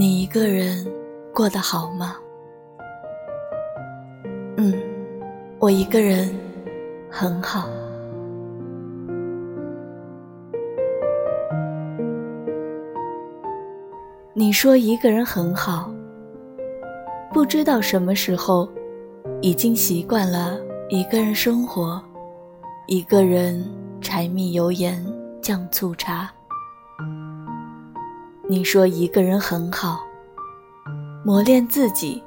你一个人过得好吗？嗯，我一个人很好。你说一个人很好，不知道什么时候已经习惯了一个人生活，一个人柴米油盐酱醋茶。你说一个人很好，磨练自己，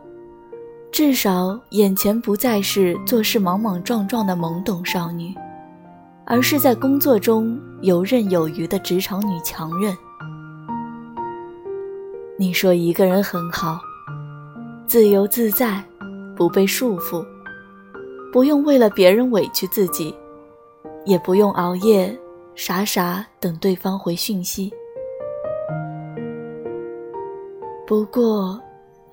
至少眼前不再是做事莽莽撞撞的懵懂少女，而是在工作中游刃有余的职场女强人。你说一个人很好，自由自在，不被束缚，不用为了别人委屈自己，也不用熬夜傻傻等对方回讯息。不过，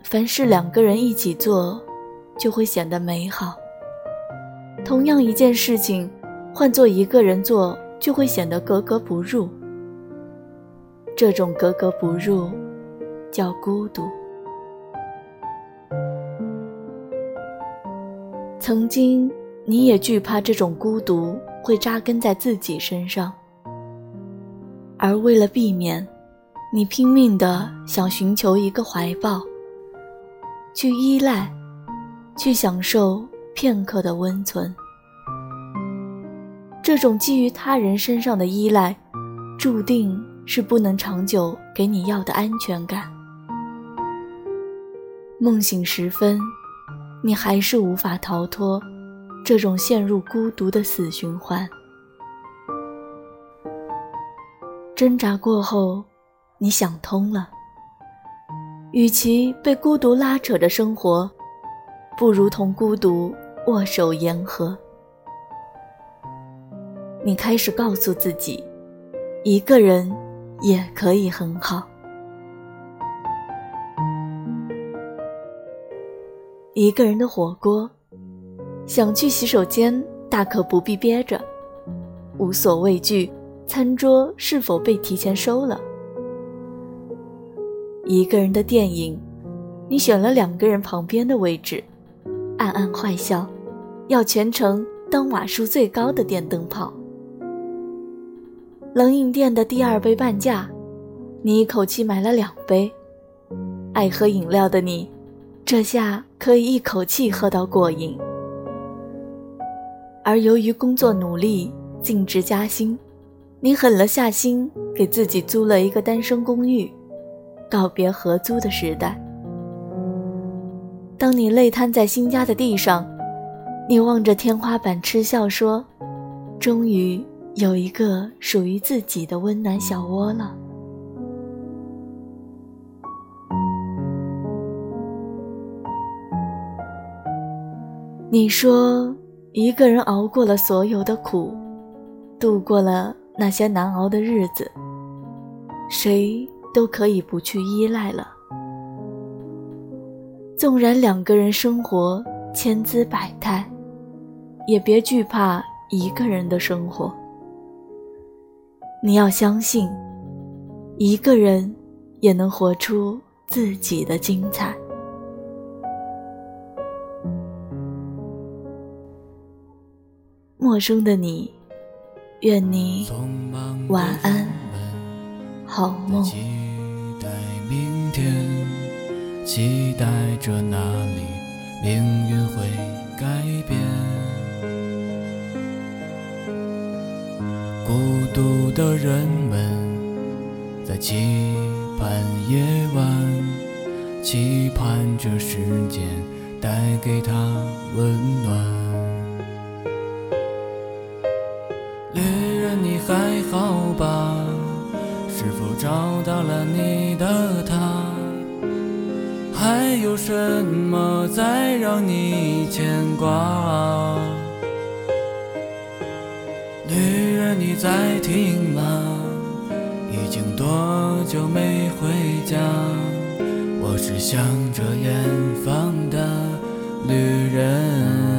凡是两个人一起做，就会显得美好。同样一件事情，换做一个人做，就会显得格格不入。这种格格不入，叫孤独。曾经，你也惧怕这种孤独会扎根在自己身上，而为了避免。你拼命的想寻求一个怀抱，去依赖，去享受片刻的温存。这种基于他人身上的依赖，注定是不能长久给你要的安全感。梦醒时分，你还是无法逃脱这种陷入孤独的死循环。挣扎过后。你想通了，与其被孤独拉扯着生活，不如同孤独握手言和。你开始告诉自己，一个人也可以很好。一个人的火锅，想去洗手间大可不必憋着，无所畏惧餐桌是否被提前收了。一个人的电影，你选了两个人旁边的位置，暗暗坏笑，要全程当瓦数最高的电灯泡。冷饮店的第二杯半价，你一口气买了两杯。爱喝饮料的你，这下可以一口气喝到过瘾。而由于工作努力，晋职加薪，你狠了下心，给自己租了一个单身公寓。告别合租的时代。当你累瘫在新家的地上，你望着天花板嗤笑说：“终于有一个属于自己的温暖小窝了。”你说，一个人熬过了所有的苦，度过了那些难熬的日子，谁？都可以不去依赖了。纵然两个人生活千姿百态，也别惧怕一个人的生活。你要相信，一个人也能活出自己的精彩。陌生的你，愿你晚安，好梦。明天，期待着哪里命运会改变。孤独的人们在期盼夜晚，期盼着时间带给他温暖。找到了你的他？还有什么在让你牵挂？女人你在听吗？已经多久没回家？我是向着远方的旅人。